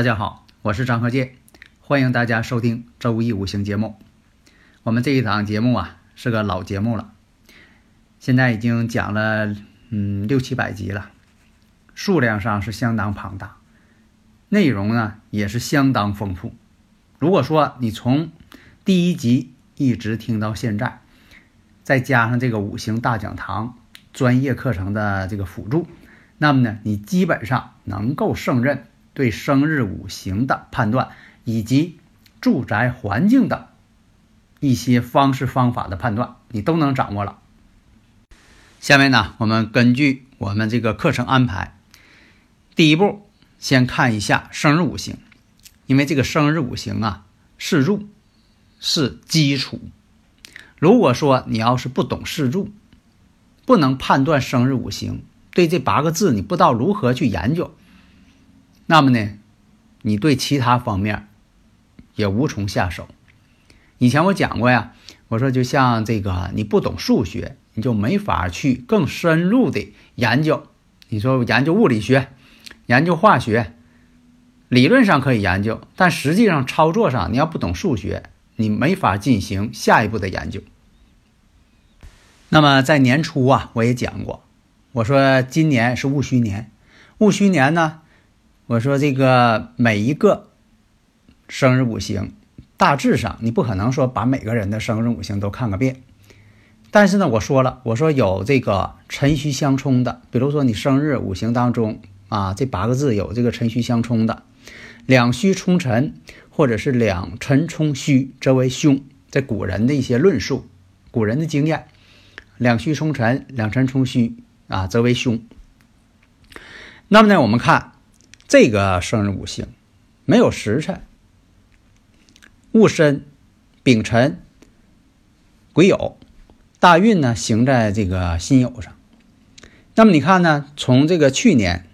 大家好，我是张和建，欢迎大家收听周易五行节目。我们这一档节目啊是个老节目了，现在已经讲了嗯六七百集了，数量上是相当庞大，内容呢也是相当丰富。如果说你从第一集一直听到现在，再加上这个五行大讲堂专业课程的这个辅助，那么呢你基本上能够胜任。对生日五行的判断，以及住宅环境的一些方式方法的判断，你都能掌握了。下面呢，我们根据我们这个课程安排，第一步先看一下生日五行，因为这个生日五行啊是入是基础。如果说你要是不懂四柱，不能判断生日五行，对这八个字你不知道如何去研究。那么呢，你对其他方面也无从下手。以前我讲过呀，我说就像这个，你不懂数学，你就没法去更深入的研究。你说研究物理学、研究化学，理论上可以研究，但实际上操作上，你要不懂数学，你没法进行下一步的研究。那么在年初啊，我也讲过，我说今年是戊戌年，戊戌年呢。我说这个每一个生日五行，大致上你不可能说把每个人的生日五行都看个遍。但是呢，我说了，我说有这个辰戌相冲的，比如说你生日五行当中啊，这八个字有这个辰戌相冲的，两戌冲辰，或者是两辰冲戌，则为凶。在古人的一些论述，古人的经验，两戌冲辰，两辰冲戌啊，则为凶。那么呢，我们看。这个生日五行没有时辰，戊申、丙辰、癸酉，大运呢行在这个辛酉上。那么你看呢？从这个去年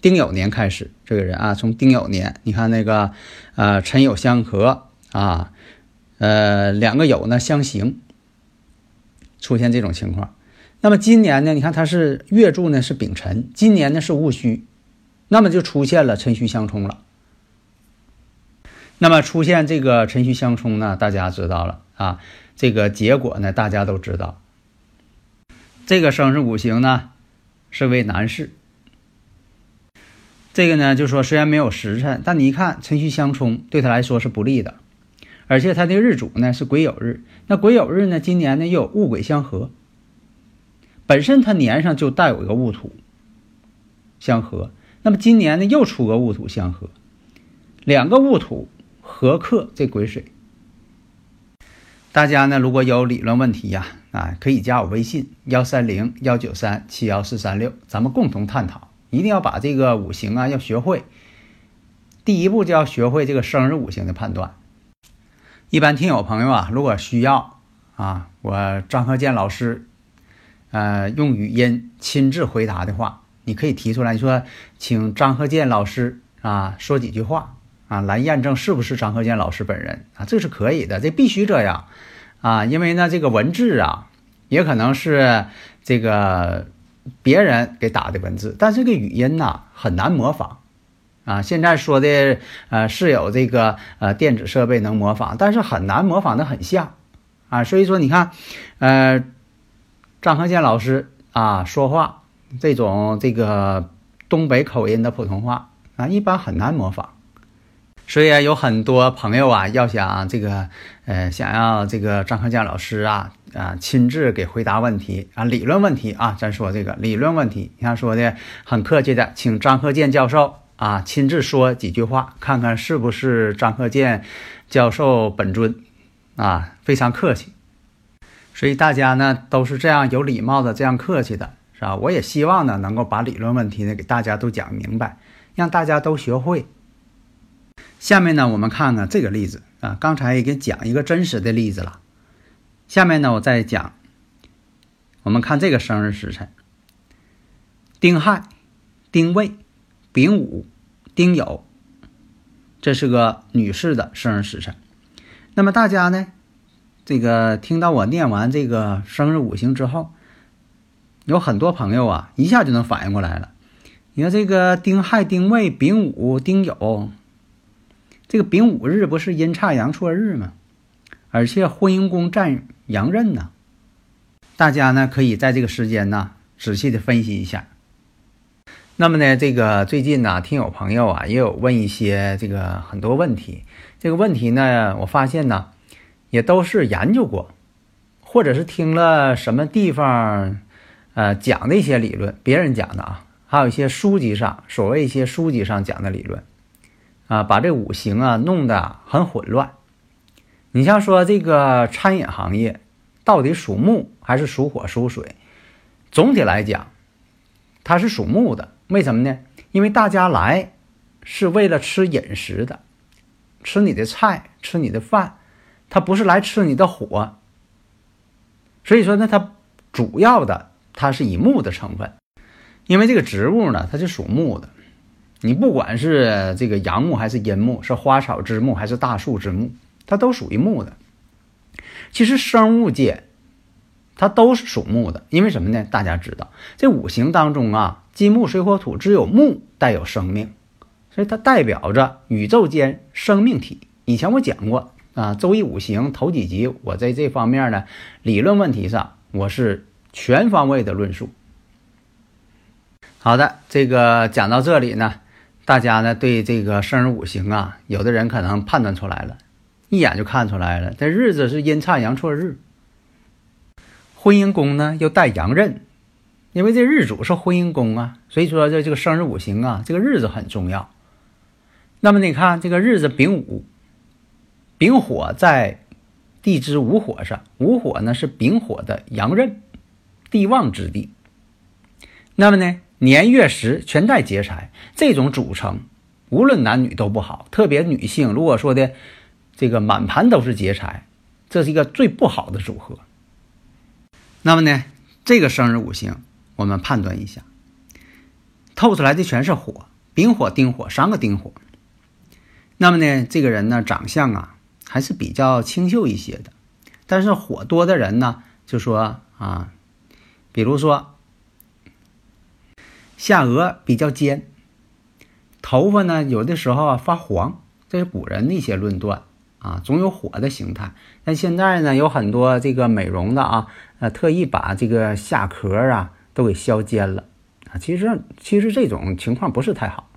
丁酉年开始，这个人啊，从丁酉年，你看那个呃辰酉相合啊，呃两个酉呢相刑，出现这种情况。那么今年呢？你看他是月柱呢是丙辰，今年呢是戊戌。那么就出现了辰戌相冲了。那么出现这个辰戌相冲呢，大家知道了啊。这个结果呢，大家都知道。这个生日五行呢是为男士。这个呢就说虽然没有时辰，但你一看辰戌相冲，对他来说是不利的。而且他的日主呢是癸酉日，那癸酉日呢今年呢又有戊癸相合，本身他年上就带有一个戊土相合。那么今年呢，又出个戊土相合，两个戊土合克这癸水。大家呢，如果有理论问题呀，啊，可以加我微信幺三零幺九三七幺四三六，咱们共同探讨。一定要把这个五行啊要学会，第一步就要学会这个生日五行的判断。一般听友朋友啊，如果需要啊，我张鹤建老师，呃，用语音亲自回答的话。你可以提出来，你说，请张鹤建老师啊说几句话啊，来验证是不是张鹤建老师本人啊，这是可以的，这必须这样啊，因为呢，这个文字啊，也可能是这个别人给打的文字，但这个语音呐很难模仿啊。现在说的呃是有这个呃电子设备能模仿，但是很难模仿的很像啊。所以说你看，呃，张鹤建老师啊说话。这种这个东北口音的普通话啊，一般很难模仿，所以，有很多朋友啊，要想这个呃，想要这个张克建老师啊啊亲自给回答问题啊，理论问题。啊，咱说这个理论问题，你看说的很客气的，请张克建教授啊亲自说几句话，看看是不是张克建教授本尊啊，非常客气。所以大家呢都是这样有礼貌的，这样客气的，是吧？我也希望呢能够把理论问题呢给大家都讲明白，让大家都学会。下面呢我们看看这个例子啊，刚才已经讲一个真实的例子了。下面呢我再讲，我们看这个生日时辰：丁亥、丁未、丙午、丁酉，这是个女士的生日时辰。那么大家呢？这个听到我念完这个生日五行之后，有很多朋友啊，一下就能反应过来了。你看这个丁亥、丁未、丙午、丁酉，这个丙午日不是阴差阳错日吗？而且婚姻宫占阳刃呢。大家呢可以在这个时间呢仔细的分析一下。那么呢，这个最近呢，听友朋友啊也有问一些这个很多问题。这个问题呢，我发现呢。也都是研究过，或者是听了什么地方，呃讲的一些理论，别人讲的啊，还有一些书籍上，所谓一些书籍上讲的理论，啊，把这五行啊弄得很混乱。你像说这个餐饮行业，到底属木还是属火属水？总体来讲，它是属木的。为什么呢？因为大家来是为了吃饮食的，吃你的菜，吃你的饭。它不是来吃你的火，所以说呢，它主要的它是以木的成分，因为这个植物呢，它是属木的，你不管是这个阳木还是阴木，是花草之木还是大树之木，它都属于木的。其实生物界它都是属木的，因为什么呢？大家知道这五行当中啊，金木水火土只有木带有生命，所以它代表着宇宙间生命体。以前我讲过。啊，周易五行头几集，我在这方面呢，理论问题上，我是全方位的论述。好的，这个讲到这里呢，大家呢对这个生日五行啊，有的人可能判断出来了，一眼就看出来了，这日子是阴差阳错日，婚姻宫呢又带阳刃，因为这日主是婚姻宫啊，所以说这这个生日五行啊，这个日子很重要。那么你看这个日子丙午。丙火在地支午火上，午火呢是丙火的阳刃，地旺之地。那么呢，年月时全带劫财，这种组成无论男女都不好，特别女性如果说的这个满盘都是劫财，这是一个最不好的组合。那么呢，这个生日五行我们判断一下，透出来的全是火，丙火、丁火三个丁火。那么呢，这个人呢长相啊。还是比较清秀一些的，但是火多的人呢，就说啊，比如说下颚比较尖，头发呢有的时候啊发黄，这是古人的一些论断啊，总有火的形态。但现在呢，有很多这个美容的啊，呃，特意把这个下壳啊都给削尖了啊。其实其实这种情况不是太好，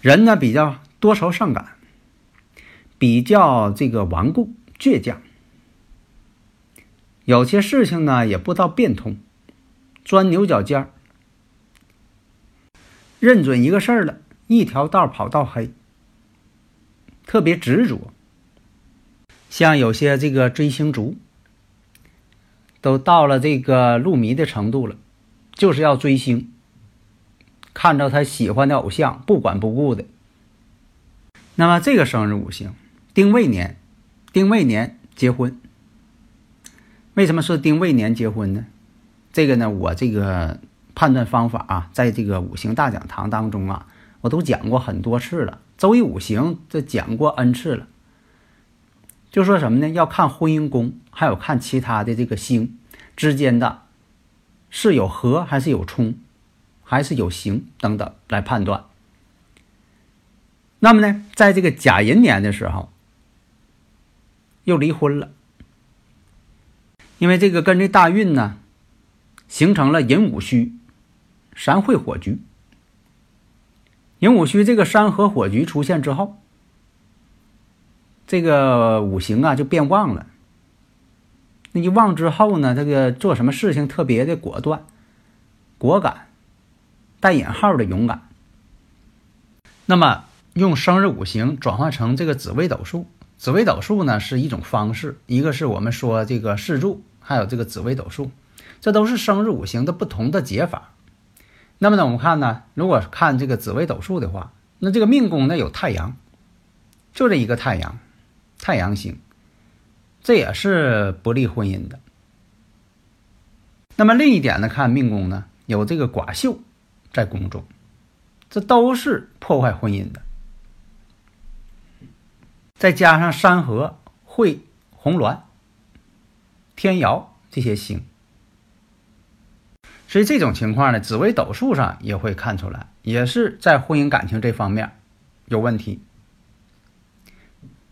人呢比较多愁善感。比较这个顽固倔强，有些事情呢也不知道变通，钻牛角尖儿，认准一个事儿了，一条道跑到黑，特别执着。像有些这个追星族，都到了这个入迷的程度了，就是要追星，看着他喜欢的偶像不管不顾的。那么这个生日五行。丁未年，丁未年结婚。为什么说丁未年结婚呢？这个呢，我这个判断方法啊，在这个五行大讲堂当中啊，我都讲过很多次了。周易五行这讲过 n 次了。就说什么呢？要看婚姻宫，还有看其他的这个星之间的，是有合还是有冲，还是有刑等等来判断。那么呢，在这个甲寅年的时候。又离婚了，因为这个跟这大运呢，形成了寅午戌三会火局。寅午戌这个三合火局出现之后，这个五行啊就变旺了。那一旺之后呢，这个做什么事情特别的果断、果敢，带引号的勇敢。那么用生日五行转换成这个紫微斗数。紫微斗数呢是一种方式，一个是我们说这个四柱，还有这个紫微斗数，这都是生日五行的不同的解法。那么呢，我们看呢，如果看这个紫微斗数的话，那这个命宫呢有太阳，就这一个太阳，太阳星，这也是不利婚姻的。那么另一点呢，看命宫呢有这个寡秀在宫中，这都是破坏婚姻的。再加上山河、会、红鸾、天姚这些星。所以这种情况呢，紫微斗数上也会看出来，也是在婚姻感情这方面有问题。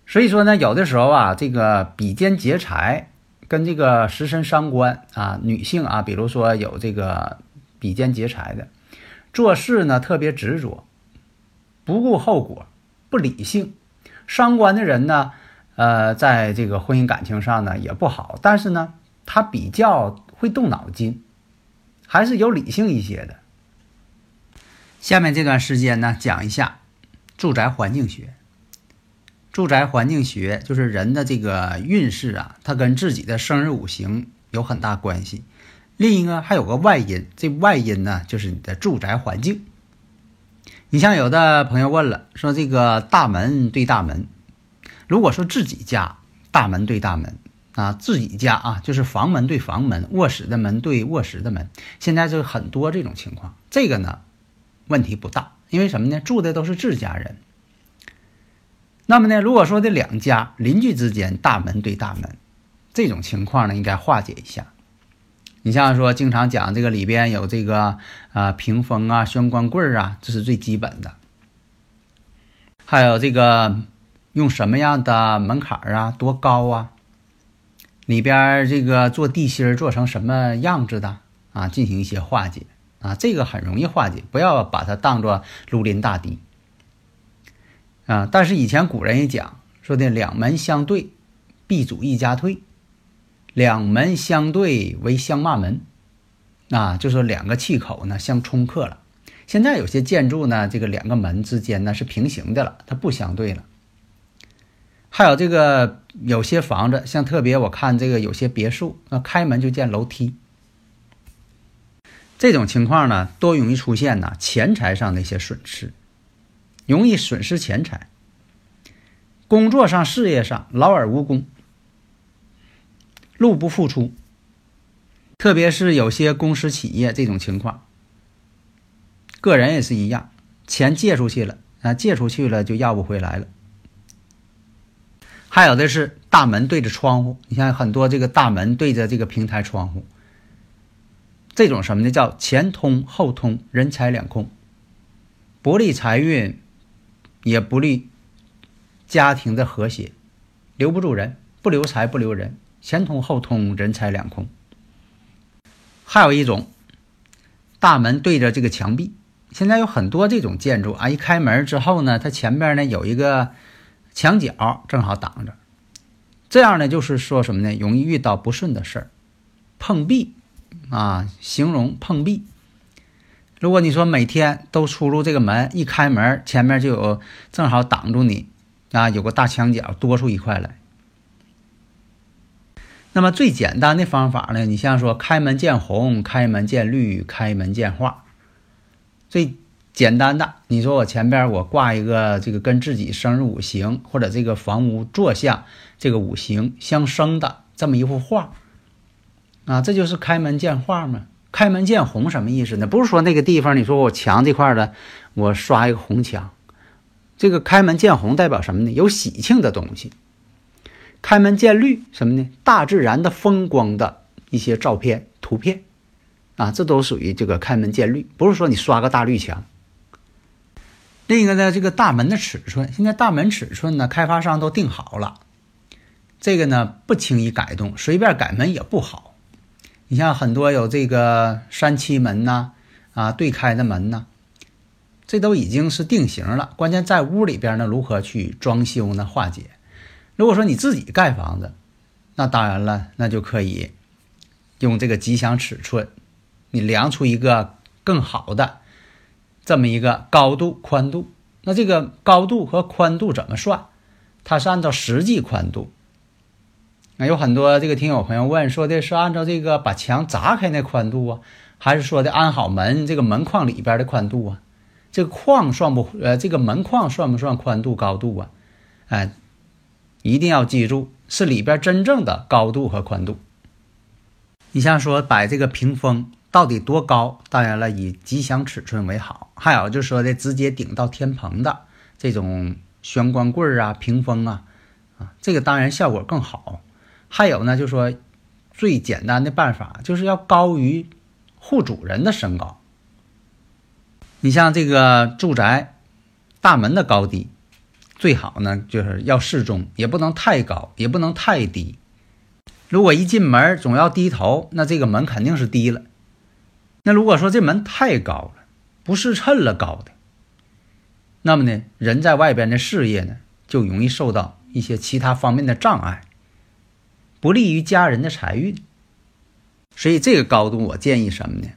所以说呢，有的时候啊，这个比肩劫财跟这个食神伤官啊，女性啊，比如说有这个比肩劫财的，做事呢特别执着，不顾后果，不理性。伤官的人呢，呃，在这个婚姻感情上呢也不好，但是呢，他比较会动脑筋。还是有理性一些的。下面这段时间呢，讲一下住宅环境学。住宅环境学就是人的这个运势啊，它跟自己的生日五行有很大关系。另一个还有个外因，这外因呢就是你的住宅环境。你像有的朋友问了，说这个大门对大门，如果说自己家大门对大门。啊，自己家啊，就是房门对房门，卧室的门对卧室的门，现在就很多这种情况。这个呢，问题不大，因为什么呢？住的都是自家人。那么呢，如果说这两家邻居之间大门对大门，这种情况呢，应该化解一下。你像说，经常讲这个里边有这个啊屏风啊、玄关柜啊，这是最基本的。还有这个用什么样的门槛啊，多高啊？里边这个做地心做成什么样子的啊？进行一些化解啊，这个很容易化解，不要把它当做如临大敌啊。但是以前古人也讲说的，两门相对，必主一家退；两门相对为相骂门啊，就说两个气口呢相冲克了。现在有些建筑呢，这个两个门之间呢是平行的了，它不相对了。还有这个有些房子，像特别我看这个有些别墅，那开门就见楼梯，这种情况呢，多容易出现呢钱财上的一些损失，容易损失钱财。工作上、事业上劳而无功，入不敷出，特别是有些公司企业这种情况，个人也是一样，钱借出去了啊，借出去了就要不回来了。还有的是大门对着窗户，你像很多这个大门对着这个平台窗户，这种什么呢？叫前通后通，人财两空，不利财运，也不利家庭的和谐，留不住人，不留财不留人，前通后通，人财两空。还有一种大门对着这个墙壁，现在有很多这种建筑啊，一开门之后呢，它前边呢有一个。墙角正好挡着，这样呢，就是说什么呢？容易遇到不顺的事儿，碰壁啊，形容碰壁。如果你说每天都出入这个门，一开门前面就有正好挡住你啊，有个大墙角多出一块来。那么最简单的方法呢，你像说开门见红、开门见绿、开门见画，最。简单的，你说我前边我挂一个这个跟自己生日五行或者这个房屋坐向这个五行相生的这么一幅画，啊，这就是开门见画嘛。开门见红什么意思呢？不是说那个地方你说我墙这块的我刷一个红墙，这个开门见红代表什么呢？有喜庆的东西。开门见绿什么呢？大自然的风光的一些照片图片，啊，这都属于这个开门见绿，不是说你刷个大绿墙。另一个呢，这个大门的尺寸，现在大门尺寸呢，开发商都定好了，这个呢不轻易改动，随便改门也不好。你像很多有这个三七门呐，啊对开的门呐，这都已经是定型了。关键在屋里边呢，如何去装修呢？化解。如果说你自己盖房子，那当然了，那就可以用这个吉祥尺寸，你量出一个更好的。这么一个高度、宽度，那这个高度和宽度怎么算？它是按照实际宽度。那有很多这个听友朋友问说的是按照这个把墙砸开那宽度啊，还是说的安好门这个门框里边的宽度啊？这个框算不呃这个门框算不算宽度高度啊？哎，一定要记住是里边真正的高度和宽度。你像说摆这个屏风到底多高？当然了，以吉祥尺寸为好。还有就说的直接顶到天棚的这种玄关柜啊、屏风啊，啊，这个当然效果更好。还有呢，就说最简单的办法就是要高于户主人的身高。你像这个住宅大门的高低，最好呢就是要适中，也不能太高，也不能太低。如果一进门总要低头，那这个门肯定是低了。那如果说这门太高了，不是称了高的，那么呢，人在外边的事业呢就容易受到一些其他方面的障碍。不利于家人的财运，所以这个高度我建议什么呢？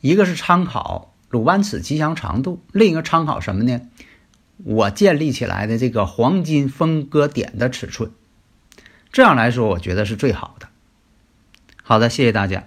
一个是参考鲁班尺吉祥长度，另一个参考什么呢？我建立起来的这个黄金分割点的尺寸，这样来说，我觉得是最好的。好的，谢谢大家。